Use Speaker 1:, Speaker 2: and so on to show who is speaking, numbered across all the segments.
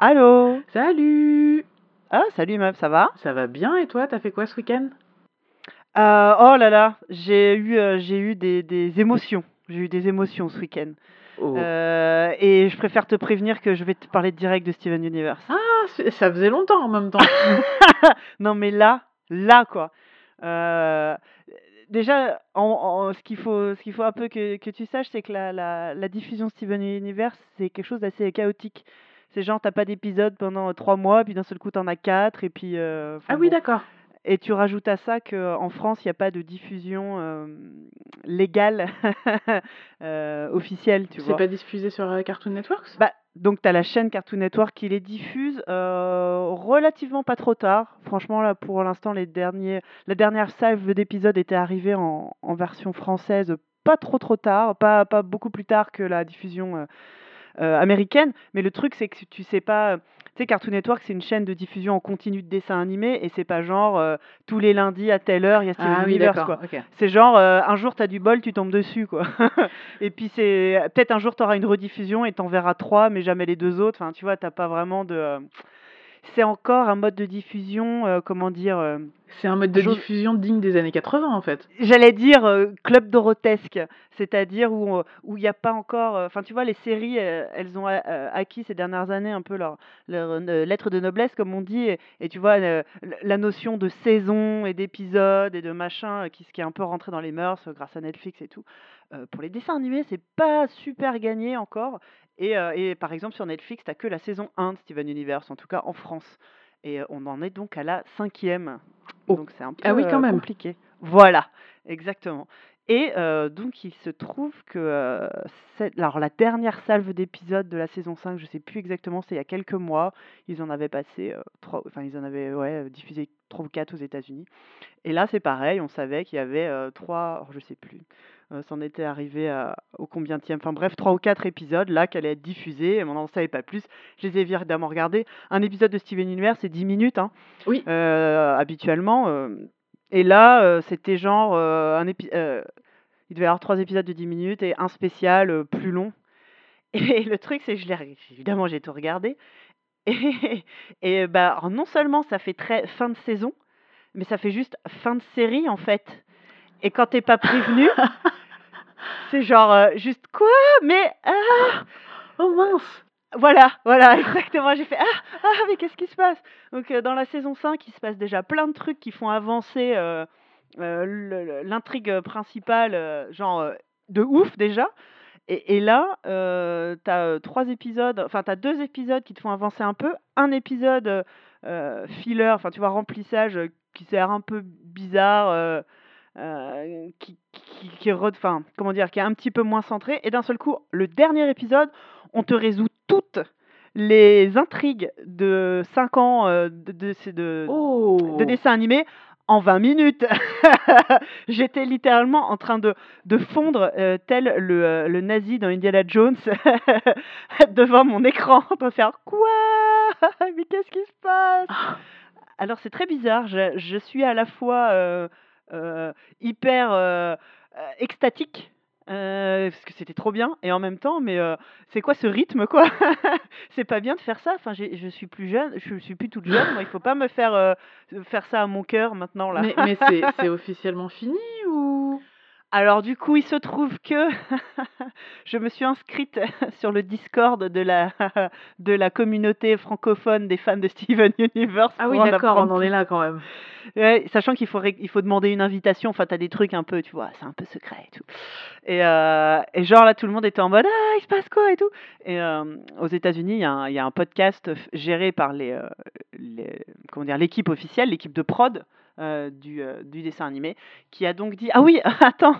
Speaker 1: Allô
Speaker 2: Salut
Speaker 1: Ah, salut meuf, ça va?
Speaker 2: Ça va bien et toi, t'as fait quoi ce week-end?
Speaker 1: Euh, Oh là là, j'ai eu, euh, j'ai eu des, des émotions. J'ai eu des émotions ce week-end.
Speaker 2: Oh.
Speaker 1: Euh, et je préfère te prévenir que je vais te parler direct de Steven Universe.
Speaker 2: Ah, ça faisait longtemps en même temps.
Speaker 1: non mais là, là quoi. Euh, déjà, en, en- ce qu'il faut, ce qu'il faut un peu que, que tu saches, c'est que la, la, la diffusion Steven Universe, c'est quelque chose d'assez chaotique. C'est genre, t'as pas d'épisode pendant trois mois, puis d'un seul coup, t'en as quatre, et puis... euh,
Speaker 2: ah oui,
Speaker 1: bon.
Speaker 2: d'accord.
Speaker 1: Et tu rajoutes à ça qu'en France, il n'y a pas de diffusion euh, légale euh, officielle, tu
Speaker 2: C'est
Speaker 1: vois.
Speaker 2: pas diffusé sur euh, Cartoon Network
Speaker 1: Bah, donc, tu as la chaîne Cartoon Network qui les diffuse euh, relativement pas trop tard. Franchement, là, pour l'instant, les derniers, la dernière salve d'épisodes était arrivée en, en version française pas trop trop tard, pas, pas beaucoup plus tard que la diffusion euh, euh, américaine. Mais le truc, c'est que tu sais pas. Tu sais, Cartoon Network, c'est une chaîne de diffusion en continu de dessins animés et c'est pas genre euh, tous les lundis à telle heure, il y a Steven
Speaker 2: Ah
Speaker 1: Universe, quoi. C'est genre, euh, un jour, tu as du bol, tu tombes dessus, quoi. et puis, c'est peut-être un jour, tu auras une rediffusion et t'en verras trois, mais jamais les deux autres. Enfin, tu vois, t'as pas vraiment de. C'est encore un mode de diffusion, euh, comment dire. euh,
Speaker 2: C'est un mode de diffusion digne des années 80 en fait.
Speaker 1: J'allais dire euh, club dorotesque, c'est-à-dire où où il n'y a pas encore. Enfin, tu vois, les séries, elles ont acquis ces dernières années un peu leur, leur lettre de noblesse, comme on dit, et, et tu vois, la notion de saison et d'épisodes et de machin qui, qui est un peu rentré dans les mœurs grâce à Netflix et tout. Pour les dessins animés, c'est pas super gagné encore. Et, euh, et par exemple, sur Netflix, t'as que la saison 1 de Steven Universe, en tout cas en France. Et euh, on en est donc à la cinquième.
Speaker 2: Oh.
Speaker 1: Donc c'est un peu
Speaker 2: Ah oui, quand
Speaker 1: euh,
Speaker 2: même.
Speaker 1: compliqué. Voilà, exactement. Et euh, donc il se trouve que euh, alors la dernière salve d'épisodes de la saison 5, je sais plus exactement, c'est il y a quelques mois, ils en avaient passé euh, trois, enfin ils en avaient ouais, diffusé trois ou quatre aux États-Unis. Et là c'est pareil, on savait qu'il y avait euh, trois, alors, je sais plus, euh, c'en était arrivé à, au combienième, enfin bref, trois ou quatre épisodes là qui allaient être diffusés, et on n'en savait pas plus. Je les ai évidemment regardés. Un épisode de Steven Universe c'est 10 minutes, hein,
Speaker 2: Oui.
Speaker 1: euh, habituellement. euh, et là, euh, c'était genre euh, un épi- euh, il devait y avoir trois épisodes de 10 minutes et un spécial euh, plus long. Et le truc, c'est que je l'ai, évidemment, j'ai tout regardé. Et, et bah, alors, non seulement ça fait très fin de saison, mais ça fait juste fin de série en fait. Et quand t'es pas prévenu, c'est genre juste quoi? Mais ah
Speaker 2: Oh mince
Speaker 1: voilà, voilà, exactement. J'ai fait ah, ah, mais qu'est-ce qui se passe? Donc, euh, dans la saison 5, il se passe déjà plein de trucs qui font avancer euh, euh, l'intrigue principale, genre de ouf déjà. Et, là, t'as trois épisodes, enfin, t'as deux épisodes qui te font avancer un peu, un épisode filler, enfin, tu vois, remplissage qui sert un peu bizarre. qui, qui, qui enfin, comment dire, qui est un petit peu moins centré, et d'un seul coup, le dernier épisode, on te résout les intrigues de 5 ans euh, de, de, de, de,
Speaker 2: Oh.
Speaker 1: de dessin animé en 20 minutes. J'étais littéralement en train de, de fondre euh, tel le, euh, le nazi dans Indiana Jones devant mon écran, de faire quoi? Mais qu'est-ce qui se passe?
Speaker 2: Ah,
Speaker 1: alors c'est très bizarre, je, je suis à la fois euh, hyper extatique, euh, parce que c'était trop bien, et en même temps, mais euh, c'est quoi ce rythme quoi? C'est pas bien de faire ça, enfin je suis plus jeune, je suis plus toute jeune, moi il faut pas me faire euh, faire ça à mon cœur maintenant là.
Speaker 2: Mais, mais c'est c'est officiellement fini ou?
Speaker 1: Alors du coup, il se trouve que je me suis inscrite sur le Discord de la de la communauté francophone des fans de Steven Universe.
Speaker 2: Ah oui, d'accord, on en est là quand même.
Speaker 1: Ouais, sachant qu'il faut, il faut demander une invitation, enfin, t'as des trucs un peu, tu vois, c'est un peu secret et tout. Et, euh, et genre là, tout le monde était en mode Ah, il se passe quoi? et tout. Et euh, aux États-Unis, il y, a un- il y a un podcast géré par les, euh, les- comment dire, l'équipe officielle, l'équipe de prod euh, du, euh, du dessin animé, qui a donc dit Ah oui, attends,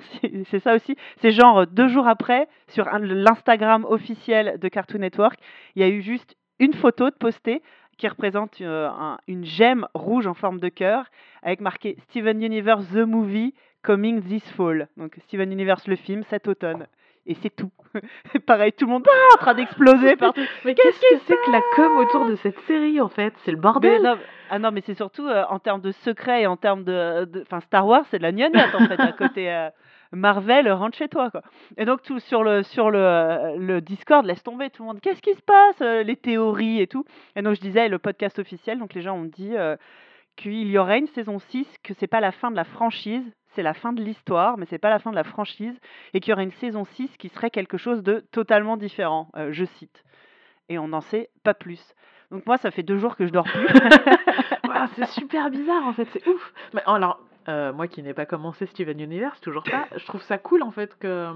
Speaker 1: c'est ça aussi. C'est genre euh, deux jours après, sur l'Instagram officiel de Cartoon Network, il y a eu juste une photo de postée qui représente euh, un- une gemme rouge en forme de cœur avec marqué Steven Universe The Movie Coming This Fall. Donc Steven Universe le film cet automne. Et c'est tout. Pareil, tout le monde ah, en train d'exploser partout.
Speaker 2: Mais qu'est-ce que c'est que la com autour de cette série en fait? C'est le
Speaker 1: Mais
Speaker 2: bordel
Speaker 1: non, ah non, mais c'est surtout euh, en termes de secret et en termes de. Enfin, Star Wars, c'est de la gnognotte en fait à côté, euh, Marvel rentre chez toi quoi. Et donc tout sur le sur le, le Discord laisse tomber tout le monde. Qu'est-ce qui se passe euh, Les théories et tout. Et donc je disais le podcast officiel. Donc les gens ont dit euh, qu'il y aurait une saison 6, que c'est pas la fin de la franchise, c'est la fin de l'histoire, mais c'est pas la fin de la franchise, et qu'il y aurait une saison 6 qui serait quelque chose de totalement différent. Euh, je cite. Et on n'en sait pas plus. Donc moi, ça fait deux jours que je dors plus.
Speaker 2: C'est super bizarre en fait, c'est ouf. Mais alors, euh, moi qui n'ai pas commencé Steven Universe, toujours pas, je trouve ça cool en fait que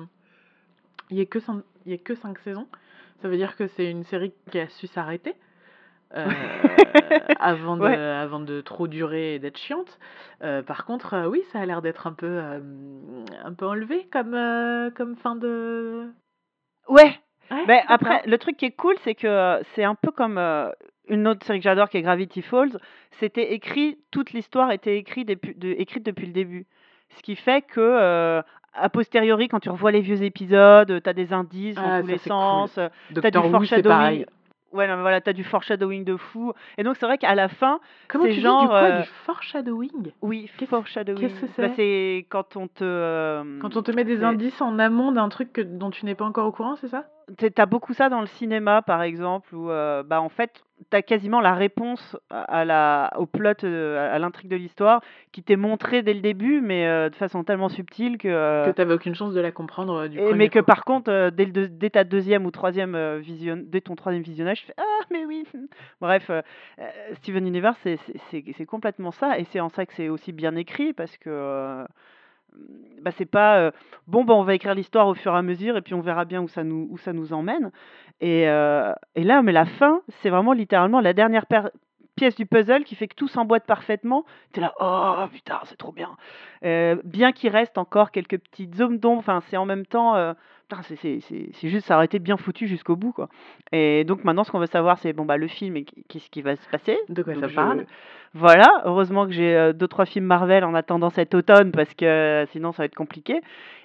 Speaker 2: il y ait que cinq, il y ait que cinq saisons. Ça veut dire que c'est une série qui a su s'arrêter. Euh, avant, de,
Speaker 1: Ouais.
Speaker 2: avant de trop durer et d'être chiante. Euh, par contre, euh, oui, ça a l'air d'être un peu, un peu enlevé comme, comme fin de.
Speaker 1: ouais,
Speaker 2: Ouais,
Speaker 1: Ben, après, le truc qui est cool, c'est que c'est un peu comme une autre série que j'adore qui est Gravity Falls. C'était écrit, toute l'histoire était écrite depuis, de- écrite depuis le début. Ce qui fait que, a posteriori, quand tu revois les vieux épisodes, tu as des indices
Speaker 2: Ah,
Speaker 1: dans tous les
Speaker 2: c'est cool.
Speaker 1: sens. euh, T'as du foreshadowing. Ouais, non, mais voilà, t'as du foreshadowing de fou. Et donc, c'est vrai qu'à la fin,
Speaker 2: Comment
Speaker 1: c'est
Speaker 2: tu dis
Speaker 1: genre,
Speaker 2: du quoi
Speaker 1: euh,
Speaker 2: Du foreshadowing?
Speaker 1: Oui,
Speaker 2: Qu'est-ce-
Speaker 1: foreshadowing.
Speaker 2: qu'est-ce que
Speaker 1: Bah,
Speaker 2: c'est
Speaker 1: c'est quand on te. euh,
Speaker 2: Quand on te met des
Speaker 1: c'est-
Speaker 2: indices en amont d'un truc que, dont tu n'es pas encore au courant, c'est ça?
Speaker 1: T'as beaucoup ça dans le cinéma, par exemple, où euh, bah, en fait, t'as quasiment la réponse à la, au plot, euh, à l'intrigue de l'histoire, qui t'est montrée dès le début, mais euh, de façon tellement subtile que.
Speaker 2: Que t'avais aucune chance de la comprendre du
Speaker 1: et- mais que par contre, dès, le deux- dès ta deuxième ou troisième vision, dès ton troisième visionnage, tu fais ah mais oui. Bref, Steven Universe, c'est complètement ça, et c'est en ça que c'est aussi bien écrit parce que. Euh, bah, c'est pas bon bah on va écrire l'histoire au fur et à mesure et puis on verra bien où ça nous où ça nous emmène. Et, et là mais la fin c'est vraiment littéralement la dernière pièce du puzzle qui fait que tout s'emboîte parfaitement. T'es là oh putain c'est trop bien! Euh, bien qu'il reste encore quelques petites zones d'ombre c'est en même temps c'est juste ça aurait été bien foutu jusqu'au bout quoi et donc maintenant ce qu'on veut savoir c'est bon bah le film et qu'est-ce qui va se passer
Speaker 2: De quoi
Speaker 1: donc
Speaker 2: ça
Speaker 1: je-
Speaker 2: parle
Speaker 1: Voilà, heureusement que j'ai euh, deux trois films Marvel en attendant cet automne parce que euh, sinon ça va être compliqué.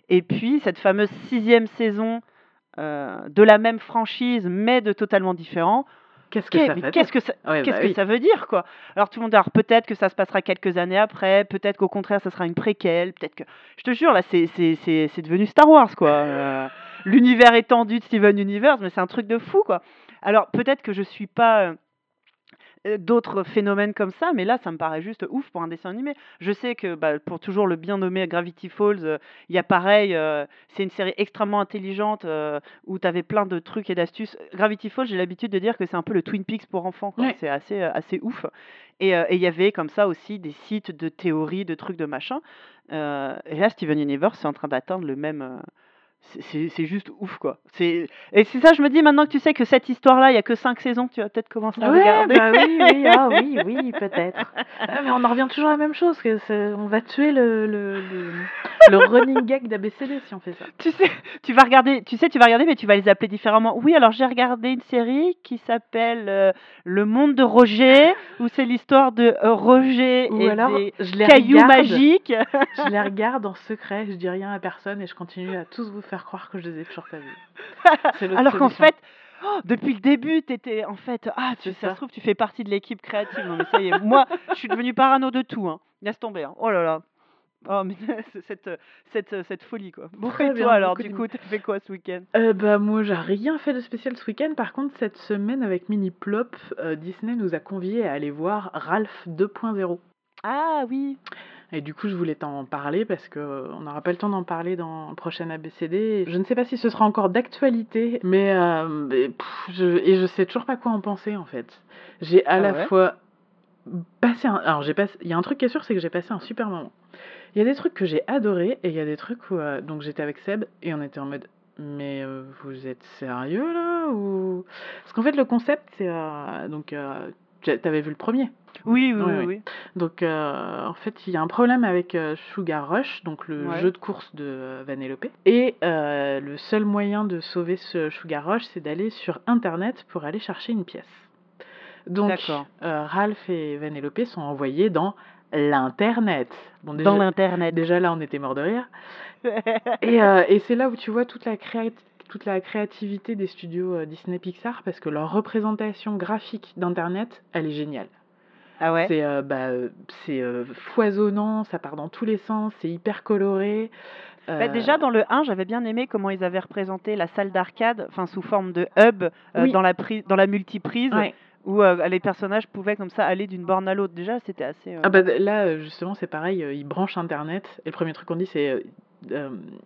Speaker 1: Et puis cette fameuse sixième saison euh, de la même franchise mais de totalement différent.
Speaker 2: Qu'est-ce que ça
Speaker 1: mais
Speaker 2: fait
Speaker 1: Qu'est-ce que ça,
Speaker 2: Ouais,
Speaker 1: qu'est-ce
Speaker 2: bah
Speaker 1: que
Speaker 2: oui.
Speaker 1: ça veut dire quoi? Alors tout le monde alors peut-être que ça se passera quelques années après, peut-être qu'au contraire ça sera une préquelle, peut-être que je te jure là c'est c'est c'est c'est devenu Star Wars quoi. Euh, L'univers étendu de Steven Universe mais c'est un truc de fou quoi. Alors peut-être que je suis pas euh, d'autres phénomènes comme ça, mais là, ça me paraît juste ouf pour un dessin animé. Je sais que bah, pour toujours le bien nommé Gravity Falls, euh, il y a pareil, euh, c'est une série extrêmement intelligente euh, où tu avais plein de trucs et d'astuces. Gravity Falls, j'ai l'habitude de dire que c'est un peu le Twin Peaks pour enfants, c'est assez, euh, assez ouf. Et euh, il y avait comme ça aussi des sites de théories, de trucs, de machin. Euh, et là, Steven Universe, c'est en train d'atteindre le même. C'est- juste ouf quoi. Et c'est ça je me dis maintenant que tu sais que cette histoire là il y a que 5 saisons, tu vas peut-être commencer à
Speaker 2: Ouais,
Speaker 1: regarder.
Speaker 2: bah oui, oui, ah oui, oui, peut-être. Ah, mais on en revient toujours à la même chose, que on va tuer le, le, le, le running gag d'ABCD si on fait ça.
Speaker 1: tu sais, tu vas regarder, tu sais, tu vas regarder, mais tu vas les appeler différemment. Oui, alors j'ai regardé une série qui s'appelle euh, Le Monde de Roger, où c'est l'histoire de euh, Roger
Speaker 2: Ou
Speaker 1: et
Speaker 2: alors,
Speaker 1: des
Speaker 2: je les
Speaker 1: cailloux
Speaker 2: regarde,
Speaker 1: magiques.
Speaker 2: je les regarde en secret, je dis rien à personne et je continue à tous vous faire croire que je les ai toujours pas vus.
Speaker 1: Alors qu'en fait, oh, depuis le début, t'étais en fait, ah, tu, ça
Speaker 2: ça.
Speaker 1: se trouve, tu fais partie de l'équipe créative. Non mais ça y est, moi, je suis devenue parano de tout. Hein. Laisse tomber. hein. Oh là là. Oh mais cette, cette, cette folie quoi. Bon
Speaker 2: Très
Speaker 1: et
Speaker 2: bien,
Speaker 1: toi alors du coup t'as fait quoi ce week-end?
Speaker 2: Euh, bah moi j'ai rien fait de spécial ce week-end. Par contre cette semaine avec Mini Plop, euh, Disney nous a conviés à aller voir Ralph 2.0.
Speaker 1: Ah oui.
Speaker 2: Et du coup je voulais t'en parler parce que euh, on n'aura pas le temps d'en parler dans le prochain ABCD. Je ne sais pas si ce sera encore d'actualité, mais, euh, mais, pff, je, et je sais toujours pas quoi en penser en fait. J'ai à
Speaker 1: Ah
Speaker 2: la
Speaker 1: ouais?
Speaker 2: fois passé un, alors j'ai passé, il y a un truc qui est sûr c'est que j'ai passé un super moment. Il y a des trucs que j'ai adorés et il y a des trucs où euh, donc j'étais avec Seb et on était en mode mais euh, vous êtes sérieux là ou parce qu'en fait le concept c'est donc tu- t'avais vu le premier?
Speaker 1: Oui oui
Speaker 2: Oui,
Speaker 1: oui.
Speaker 2: oui.
Speaker 1: oui.
Speaker 2: donc euh, en fait il y a un problème avec euh, Sugar Rush donc le
Speaker 1: Ouais.
Speaker 2: jeu de course de Vanellope et euh, le seul moyen de sauver ce Sugar Rush c'est d'aller sur internet pour aller chercher une pièce donc Ralph et Vanellope sont envoyés dans l'internet bon déjà,
Speaker 1: Dans l'internet.
Speaker 2: déjà là on était mort de rire et, et c'est là où tu vois toute la, créa- toute la créativité des studios Disney Pixar parce que leur représentation graphique d'Internet, elle est géniale.
Speaker 1: Ah ouais?
Speaker 2: C'est, heu, bah, c'est, heu, foisonnant, ça part dans tous les sens, c'est hyper coloré,
Speaker 1: Bah, déjà dans le 1, j'avais bien aimé comment ils avaient représenté la salle d'arcade, enfin sous forme de hub,
Speaker 2: Oui.
Speaker 1: dans la pri dans la multiprise
Speaker 2: Ouais.
Speaker 1: où, heu, les personnages pouvaient comme ça aller d'une borne à l'autre. Déjà, c'était assez,
Speaker 2: Ah bah, là, justement, c'est pareil, ils branchent internet et le premier truc qu'on dit c'est,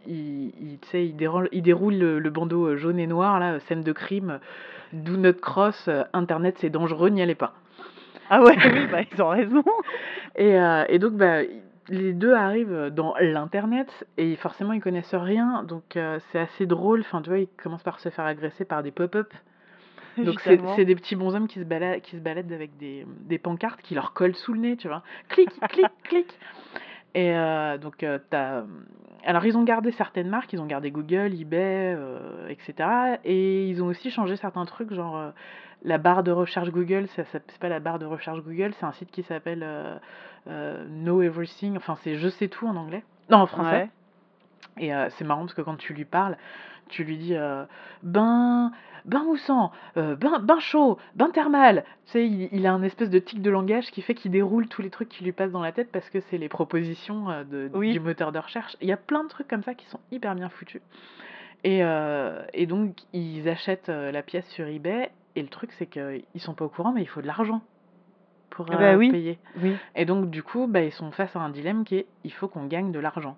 Speaker 2: ils déroulent le le bandeau, jaune et noir là, scène de crime, do not cross, internet c'est dangereux, n'y allez pas.
Speaker 1: Ah ouais, oui, bah, ils ont raison.
Speaker 2: Et heu et donc bah, les 2 arrivent, dans l'internet et forcément ils connaissent rien donc heu, c'est assez drôle. Enfin, tu vois, ils commencent par se faire agresser par des pop-up. Donc c'est des petits bonshommes qui se bala qui se baladent avec des, des pancartes qui leur collent sous le nez, tu vois? Clic, clic, clic et heu, donc heu, tu as, mmh alors ils ont gardé certaines marques, ils ont gardé Google, eBay, heu et cetera et ils ont aussi changé certains trucs, genre, heu, la barre de recherche Google, ça s'app c'est pas la barre de recherche Google, c'est un site qui s'appelle, heu, Know Everything, enfin c'est Je sais tout en anglais non, en français
Speaker 1: Ouais.
Speaker 2: Et heu, c'est marrant parce que quand tu lui parles, tu lui dis, heu: «Bain bain moussant, heu, bain bain chaud, bain thermal». Tu sais, il il a un espèce de tic de langage qui fait qu'il déroule tous les trucs qui lui passent dans la tête parce que c'est les propositions, heu, de
Speaker 1: Oui.
Speaker 2: du moteur de recherche. Il y a plein de trucs comme ça qui sont hyper bien foutus et et donc ils achètent, la pièce sur eBay et le truc c'est qu'ils sont pas au courant, mais il faut de l'argent pour,
Speaker 1: Ah bah, oui,
Speaker 2: payer
Speaker 1: oui.
Speaker 2: et donc du coup, bah, ils sont face à un dilemme qui est: il faut qu'on gagne de l'argent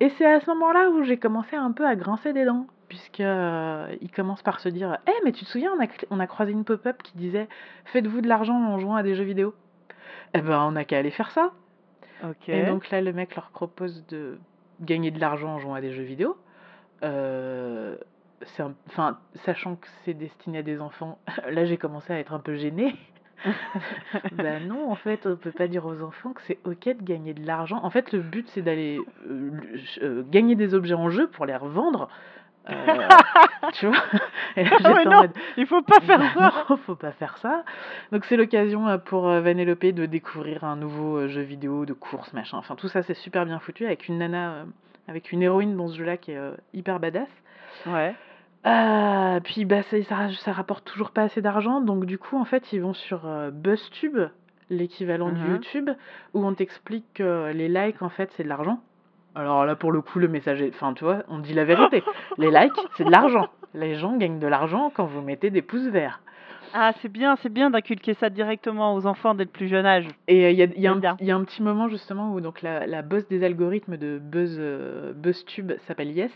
Speaker 2: et c'est à ce moment-là où j'ai commencé un peu à grincer des dents puisque, heu, ils commencent par se dire: «Eh mais tu te souviens, on a cl on a croisé une pop-up qui disait: "Faites-vous de l'argent en jouant à des jeux vidéo"?» et ben, on n'a qu'à aller faire ça et donc là, le mec leur propose de gagner de l'argent en jouant à des jeux vidéo, un enfin, sachant que c'est destiné à des enfants, là j'ai commencé à être un peu gênée. Bah, non, en fait, on peut pas dire aux enfants que c'est OK de gagner de l'argent. En fait, le but c'est d'aller, ch heu, gagner des objets en jeu pour les revendre, heu, tu vois? Et là
Speaker 1: Ah ouais,
Speaker 2: j'étais en
Speaker 1: non,
Speaker 2: mode:
Speaker 1: il faut pas faire
Speaker 2: «Bah
Speaker 1: ça!»
Speaker 2: non, faut pas faire ça!» donc c'est l'occasion, pour, Vanellope de découvrir un nouveau, jeu vidéo de course machin, enfin tout ça c'est super bien foutu avec une nana, avec une héroïne dans ce jeu-là qui est, hyper badass.
Speaker 1: Ouais.
Speaker 2: Heu, puis bah, ça ça rapporte toujours pas assez d'argent donc du coup, en fait, ils vont sur, heu, BuzzTube, l'équivalent de
Speaker 1: Mmh mh.
Speaker 2: YouTube, où on t'explique que les likes, en fait, c'est de l'argent. Alors là, pour le coup, le message est enfin, tu vois, on dit la vérité. Les likes, c'est de l'argent. Les gens gagnent de l'argent quand vous mettez des pouces verts.
Speaker 1: Ah, c'est bien, c'est bien d'inculquer ça directement aux enfants dès le plus jeune âge.
Speaker 2: Et heu, il y a y un
Speaker 1: bien.
Speaker 2: il y a un petit moment justement où donc la la boss des algorithmes de Buzz, heu, BuzzTube s'appelle Yes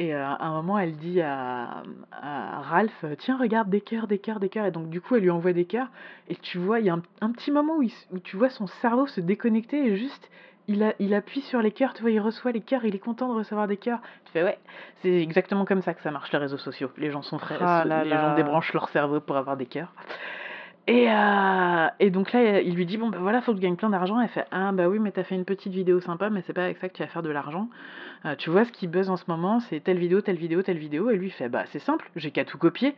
Speaker 2: et heu, à un moment elle dit à, à Ralph: «Tiens regarde des cœurs, des cœurs, des cœurs» et donc du coup elle lui envoie des cœurs et tu vois, il y a un un petit moment où il s où tu vois son cerveau se déconnecter et juste il a il appuie sur les cœurs, tu vois? Il reçoit les cœurs, il est content de recevoir des cœurs. Tu fais: «Ouais, c'est exactement comme ça que ça marche les réseaux sociaux». Les gens sont frais
Speaker 1: Ah là
Speaker 2: les gens
Speaker 1: là.
Speaker 2: débranchent leur cerveau pour avoir des cœurs et heu et donc là, il lui dit: «Bon, bah, voilà, faut que tu gagnes plein d'argent». Elle fait: «Ah bah, oui, mais tu as fait une petite vidéo sympa, mais c'est pas avec ça que tu vas faire de l'argent. Heu, tu vois ce qui buzz en ce moment, c'est telle vidéo, telle vidéo, telle vidéo» et lui il fait: «Bah, c'est simple, j'ai qu'à tout copier».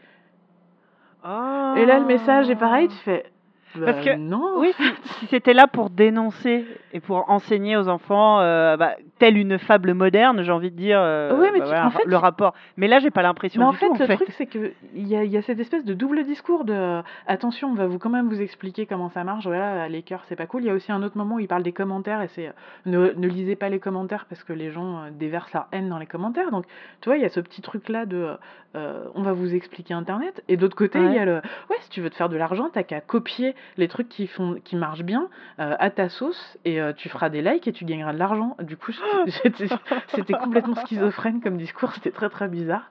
Speaker 2: Et là, le message est pareil, tu
Speaker 1: Oh!
Speaker 2: fais:
Speaker 1: Parce
Speaker 2: «Bah,
Speaker 1: que
Speaker 2: non,
Speaker 1: oui,
Speaker 2: fait».
Speaker 1: si si c'était là pour dénoncer et pour enseigner aux enfants, heu, bah, telle une fable moderne, j'ai envie de dire,
Speaker 2: Ouais,
Speaker 1: heu,
Speaker 2: mais
Speaker 1: bah,
Speaker 2: tu
Speaker 1: voilà,
Speaker 2: en
Speaker 1: ra
Speaker 2: fait,
Speaker 1: le rapport. Mais là, j'ai pas l'impression du tout,
Speaker 2: fait,
Speaker 1: en
Speaker 2: le
Speaker 1: fait.
Speaker 2: truc, c'est qu'il y a y a cette espèce de double discours de, «Attention, on va vous quand même vous expliquer comment ça marche, voilà, les cœurs, c'est pas cool». Il y a aussi un autre moment où il parle des commentaires et c'est, «Ne ne lisez pas les commentaires parce que les gens, heu, déversent leur haine dans les commentaires». Donc, tu vois, il y a ce petit truc-là de, heu heu, on va vous expliquer internet et d'autre côté, il y a le: «Ouais, si tu veux te faire de l'argent, tu as qu'à copier les trucs qui font qui marchent bien, heu, à ta sauce et heu, tu feras des likes et tu gagneras de l'argent». Du coup, c'était complètement schizophrène comme discours, c'était très, très bizarre.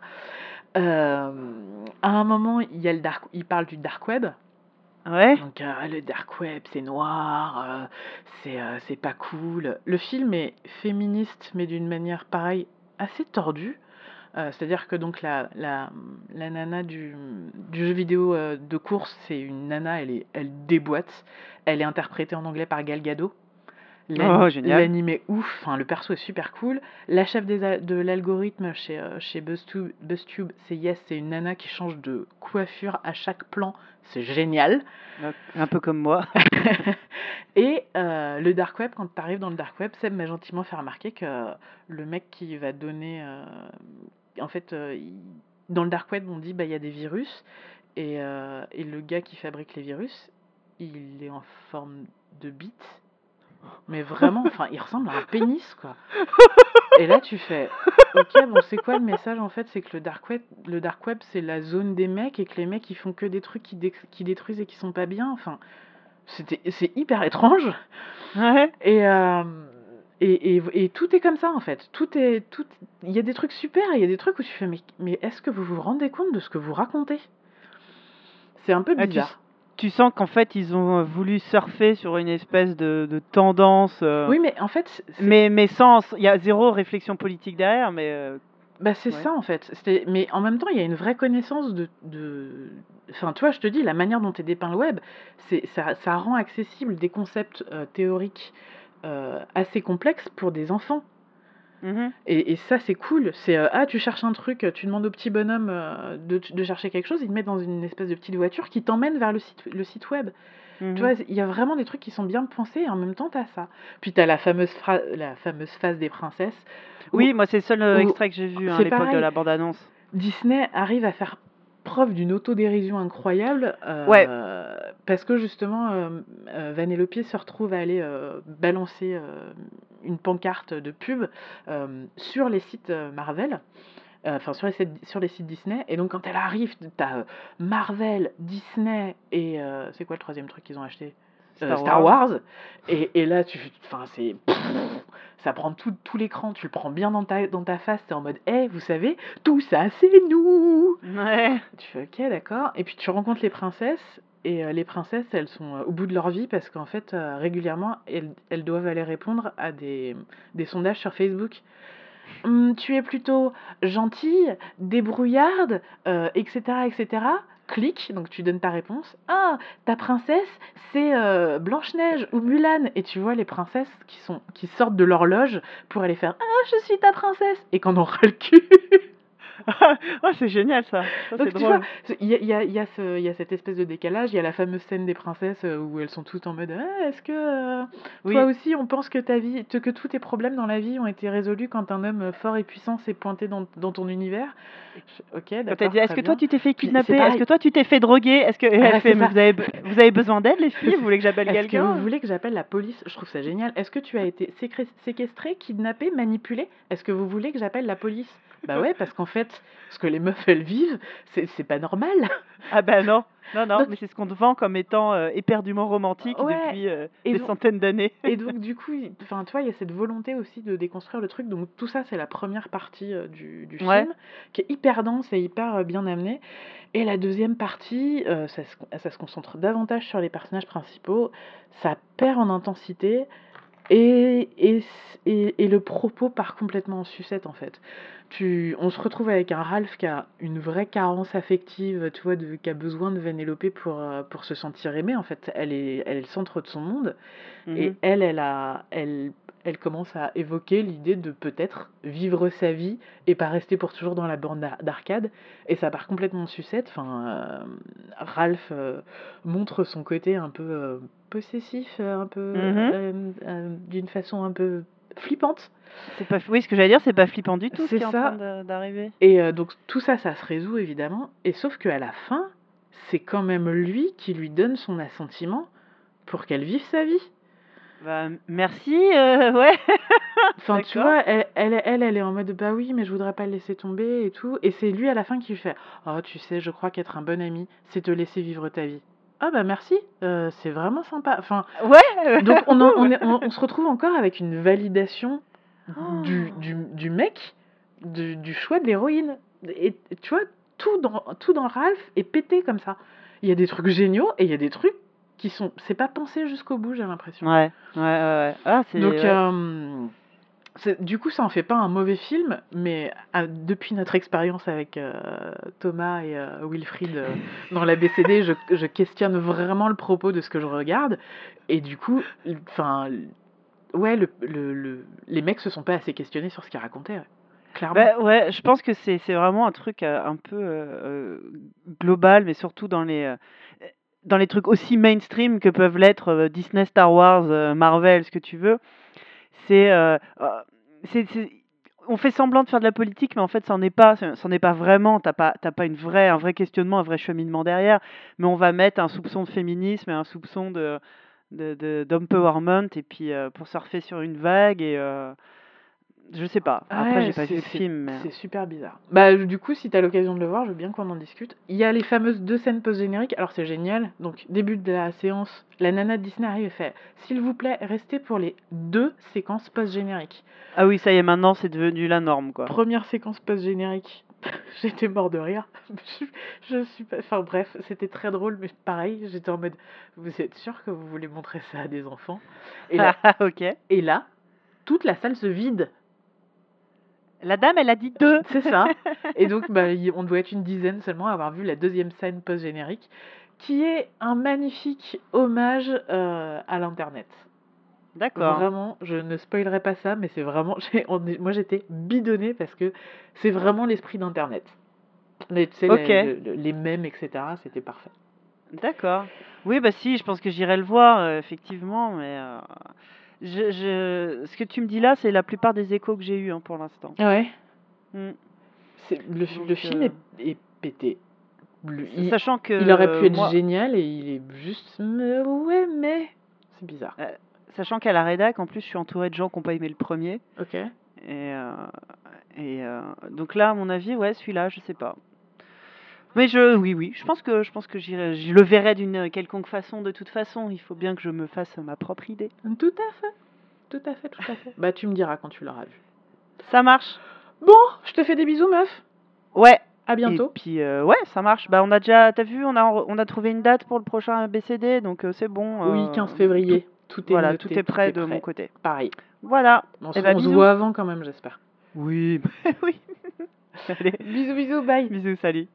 Speaker 2: Hem, à un moment, il y a le dark il parle du dark web.
Speaker 1: Ouais.
Speaker 2: Donc, le dark web, c'est noir, c'est, pas cool. Le film est féministe, mais d'une manière, pareil, assez tordue. Heu, c'est-à-dire que donc la la, la nana du, du jeu vidéo, heu, de course, c'est une nana, elle est elle déboîte. Elle est interprétée en anglais par Gal Gadot. L'ani
Speaker 1: Oh,
Speaker 2: l'anime est ouf, enfin le perso est super cool. La chef des de l'algorithme chez, heu, chez BuzzTube BuzzTube, c'est Yes, c'est une nana qui change de coiffure à chaque plan, c'est génial.
Speaker 1: Un peu comme moi.
Speaker 2: Et le dark web, quand tu arrives dans le dark web, Seb m'a gentiment fait remarquer que le mec qui va donner, en fait, il dans le dark web, on dit: «Bah, il y a des virus» et heu et le gars qui fabrique les virus, il est en forme de bite. Mais vraiment, enfin, il ressemble à un pénis, quoi. Et là, tu fais, ok, bon, c'est quoi le message en fait? C'est que le dark web, le dark web, c'est la zone des mecs et que les mecs, ils font que des trucs qui, qui détruisent et qui sont pas bien. Enfin, c'était, c'est hyper étrange.
Speaker 1: Ouais.
Speaker 2: Et, euh, et, et, et, tout est comme ça en fait. Tout est, tout, il y a des trucs super, il y a des trucs où tu fais, mais, mais est-ce que vous vous rendez compte de ce que vous racontez? C'est un peu
Speaker 1: Ah, tu,
Speaker 2: bizarre.
Speaker 1: tu sens qu'en fait, ils ont euh, voulu surfer sur une espèce de, de tendance, euh,
Speaker 2: Oui, mais en fait,
Speaker 1: mais, mais sans. Il y a zéro réflexion politique derrière, mais. euh,
Speaker 2: Bah c'est
Speaker 1: ouais.
Speaker 2: ça en fait. Mais en même temps, il y a une vraie connaissance de, de... Enfin, tu vois, je te dis, la manière dont est dépeint le web, c'est ça, ça rend accessible des concepts euh, théoriques euh, assez complexes pour des enfants.
Speaker 1: mhm.
Speaker 2: Et, et ça, c'est cool. C'est euh, ah, tu cherches un truc, tu demandes au petit bonhomme euh, de, de chercher quelque chose, il te met dans une espèce de petite voiture qui t'emmène vers le site, le site web.
Speaker 1: Mhm.
Speaker 2: Tu vois, il y a vraiment des trucs qui sont bien pensés et en même temps, t'as ça. Puis t'as la fameuse, la fameuse phase des princesses. où-
Speaker 1: Oui, moi, c'est le seul extrait que j'ai vu hein, à l'époque de la bande-annonce.
Speaker 2: Disney arrive à faire preuve d'une autodérision incroyable euh,
Speaker 1: Ouais.
Speaker 2: parce que justement euh, euh, Vanellope se retrouve à aller euh, balancer une pancarte de pub sur les sites Marvel enfin sur les, sites, sur les sites Disney et donc quand elle arrive t'as Marvel, Disney et c'est quoi le troisième truc qu'ils ont acheté?
Speaker 1: Star
Speaker 2: Star
Speaker 1: Wars.
Speaker 2: Wars et, et là tu enfin c'est ça prend tout, tout l'écran tu le prends bien dans ta, dans ta face t'es en mode hé vous savez tout ça c'est nous
Speaker 1: Ouais.
Speaker 2: tu fais ok d'accord et puis tu rencontres les princesses et euh, les princesses elles sont euh, au bout de leur vie parce qu'en fait euh, régulièrement elles, elles doivent aller répondre à des, des sondages sur Facebook Hum, tu es plutôt gentille, débrouillarde, euh, etc., etc. Donc tu donnes ta réponse. Ah, ta princesse, c'est euh, Blanche-Neige ou Mulan. Et tu vois les princesses qui, sont, qui sortent de l'horloge pour aller faire Ah, je suis ta princesse. Et quand on ras le cul.
Speaker 1: Ah, c'est génial ça. Ça,
Speaker 2: Donc
Speaker 1: c'est
Speaker 2: tu
Speaker 1: drôle.
Speaker 2: vois, c'est- il y a, y, a, y, a ce- y a cette espèce de décalage, il y a la fameuse scène des princesses euh, où elles sont toutes en mode Ah, est-ce que euh,
Speaker 1: Oui.
Speaker 2: toi aussi on pense que ta vie, que tous tes problèmes dans la vie ont été résolus quand un homme fort et puissant s'est pointé dans, dans ton univers? Ok, d'accord.
Speaker 1: dit Est-ce que toi tu t'es fait kidnapper? Est-ce que toi tu t'es fait droguer? Est-ce que elle fait
Speaker 2: ça.
Speaker 1: vous avez, vous avez besoin d'aide les filles? Vous voulez que j'appelle
Speaker 2: Est-ce que
Speaker 1: quelqu'un?
Speaker 2: vous voulez que j'appelle la police? Je trouve ça génial. Est-ce que tu as été séquestré, kidnappé, manipulé Est-ce que vous voulez que j'appelle la police? Bah ouais, parce qu'en fait, ce que les meufs elles vivent, c'est c'est pas normal.
Speaker 1: Ah ben non, non, non,
Speaker 2: Donc-
Speaker 1: mais c'est ce qu'on te vend comme étant euh, éperdument romantique
Speaker 2: Ouais,
Speaker 1: depuis euh, des
Speaker 2: donc-
Speaker 1: centaines d'années.
Speaker 2: Et donc du coup, enfin tu vois, il y a cette volonté aussi de déconstruire le truc. Donc tout ça, c'est la première partie euh, du, du
Speaker 1: Ouais.
Speaker 2: film, qui est hyper dense et hyper bien amenée. Et la deuxième partie, ça, se, ça se concentre davantage sur les personnages principaux. Ça perd en intensité et, et, et, et le propos part complètement en sucette en fait. Tu, on se retrouve avec un Ralph qui a une vraie carence affective, tu vois, de, qui a besoin de Vanellope pour, euh, pour se sentir aimé. En fait, elle est, elle est le centre de son monde. Et
Speaker 1: Mhm.
Speaker 2: elle, elle, a, elle, elle commence à évoquer l'idée de peut-être vivre sa vie et pas rester pour toujours dans la bande d'ar- d'arcade. Et ça part complètement en sucette. Enfin, euh, Ralph euh, montre son côté un peu euh, possessif, un peu euh, d'une façon un peu flippante.
Speaker 1: C'est pas, oui, ce que j'allais dire, c'est pas flippant du tout ce
Speaker 2: C'est
Speaker 1: est en
Speaker 2: ça.
Speaker 1: train de- d'arriver.
Speaker 2: Et donc tout ça, ça se résout évidemment. Et sauf qu'à la fin, c'est quand même lui qui lui donne son assentiment pour qu'elle vive sa vie.
Speaker 1: Bah, merci, euh, ouais.
Speaker 2: Enfin, tu vois, elle, elle, elle, elle est en mode bah oui, mais je voudrais pas le laisser tomber et tout. Et c'est lui à la fin qui fait Oh, tu sais, je crois qu'être un bon ami, c'est te laisser vivre ta vie. Ah bah merci, euh, c'est vraiment sympa. Enfin,
Speaker 1: Ouais.
Speaker 2: donc on, en- on, est- on- on se retrouve encore avec une validation
Speaker 1: Oh.
Speaker 2: du, du, du mec, du, du choix de l'héroïne. Et tu vois, tout dans, tout dans Ralph est pété comme ça. Il y a des trucs géniaux et il y a des trucs qui sont. C'est pas pensé jusqu'au bout, j'ai l'impression.
Speaker 1: Ouais, ouais, ouais. Ah.
Speaker 2: Donc,
Speaker 1: ouais.
Speaker 2: euh, du coup, ça en fait pas un mauvais film, mais depuis notre expérience avec euh, Thomas et euh, Wilfried dans la BCD, je, je questionne vraiment le propos de ce que je regarde. Et du coup, enfin, ouais, le, le- le- les mecs se sont pas assez questionnés sur ce qu'ils racontaient, ouais. clairement.
Speaker 1: Bah, ouais, je pense que c'est vraiment un truc euh, un peu euh, global, mais surtout dans les euh, dans les trucs aussi mainstream que peuvent l'être euh, Disney, Star Wars, euh, Marvel, ce que tu veux. Euh, c'est c'est- on fait semblant de faire de la politique, mais en fait, ça n'en est pas, ça n'en est pas vraiment. T'as pas, t'as pas une vraie, un vrai questionnement, un vrai cheminement derrière. Mais on va mettre un soupçon de féminisme et un soupçon de, de, de- d'empowerment, et puis euh, pour surfer sur une vague. Et je sais pas. Après,
Speaker 2: Ouais,
Speaker 1: j'ai pas vu le
Speaker 2: c'est-
Speaker 1: film, mais
Speaker 2: C'est super bizarre. Bah, du coup, si t'as l'occasion de le voir, je veux bien qu'on en discute. Il y a les fameuses deux scènes post-génériques. Alors, c'est génial. Donc, début de la séance, la nana de Disney arrive et fait S'il vous plaît, restez pour les deux séquences post-génériques.
Speaker 1: ah oui, ça y est, maintenant, c'est devenu la norme, quoi.
Speaker 2: Première séquence post-générique. J'étais mort de rire. Je, je suis pas. Enfin, bref, c'était très drôle, mais pareil, j'étais en mode Vous êtes sûr que vous voulez montrer ça à des enfants? Et là,
Speaker 1: ok.
Speaker 2: et là, toute la salle se vide.
Speaker 1: La dame, elle a dit deux.
Speaker 2: C'est ça. Et donc, bah, on doit être une dizaine seulement à avoir vu la deuxième scène post-générique, qui est un magnifique hommage euh, à l'Internet.
Speaker 1: D'accord.
Speaker 2: Vraiment, je ne spoilerai pas ça, mais c'est vraiment. on moi, j'étais bidonnée parce que c'est vraiment l'esprit d'Internet. Les, tu sais, les- mèmes, etc., c'était parfait.
Speaker 1: D'accord. Oui, bah si, je pense que j'irai le voir, euh, effectivement, mais euh, je, je... ce que tu me dis là, c'est la plupart des échos que j'ai eus hein, pour l'instant.
Speaker 2: Ouais?
Speaker 1: Mm.
Speaker 2: C'est, le,
Speaker 1: Donc,
Speaker 2: le film
Speaker 1: euh,
Speaker 2: est, est pété. Le- il,
Speaker 1: Sachant que
Speaker 2: il aurait pu être
Speaker 1: moi-
Speaker 2: génial et il est juste. mais ouais, mais. C'est bizarre.
Speaker 1: sachant qu'à la rédac, en plus, je suis entourée de gens qui n'ont pas aimé le premier,
Speaker 2: Ok.
Speaker 1: et, euh, et euh, donc là, à mon avis, ouais, celui-là, je sais pas. Mais je, oui, oui, je pense que je pense que je le verrai d'une quelconque façon. De toute façon, il faut bien que je me fasse ma propre idée.
Speaker 2: Tout à fait. Tout à fait, tout à fait. bah, tu me diras quand tu l'auras vu.
Speaker 1: Ça marche.
Speaker 2: Bon, je te fais des bisous, meuf.
Speaker 1: Ouais.
Speaker 2: À bientôt.
Speaker 1: Et puis euh, ouais, ça marche. Bah on a déjà, t'as vu, on a on a trouvé une date pour le prochain BCD, donc euh, c'est bon.
Speaker 2: oui,
Speaker 1: euh,
Speaker 2: 15 février. Tout,
Speaker 1: tout-
Speaker 2: est
Speaker 1: voilà,
Speaker 2: noté,
Speaker 1: tout est prêt de mon côté.
Speaker 2: Pareil.
Speaker 1: Voilà.
Speaker 2: On,
Speaker 1: Eh
Speaker 2: se,
Speaker 1: ben,
Speaker 2: on se
Speaker 1: bisous.
Speaker 2: voit avant quand même, j'espère.
Speaker 1: Oui, oui. Allez,
Speaker 2: Bisous, bisous, bye.
Speaker 1: bisous, salut.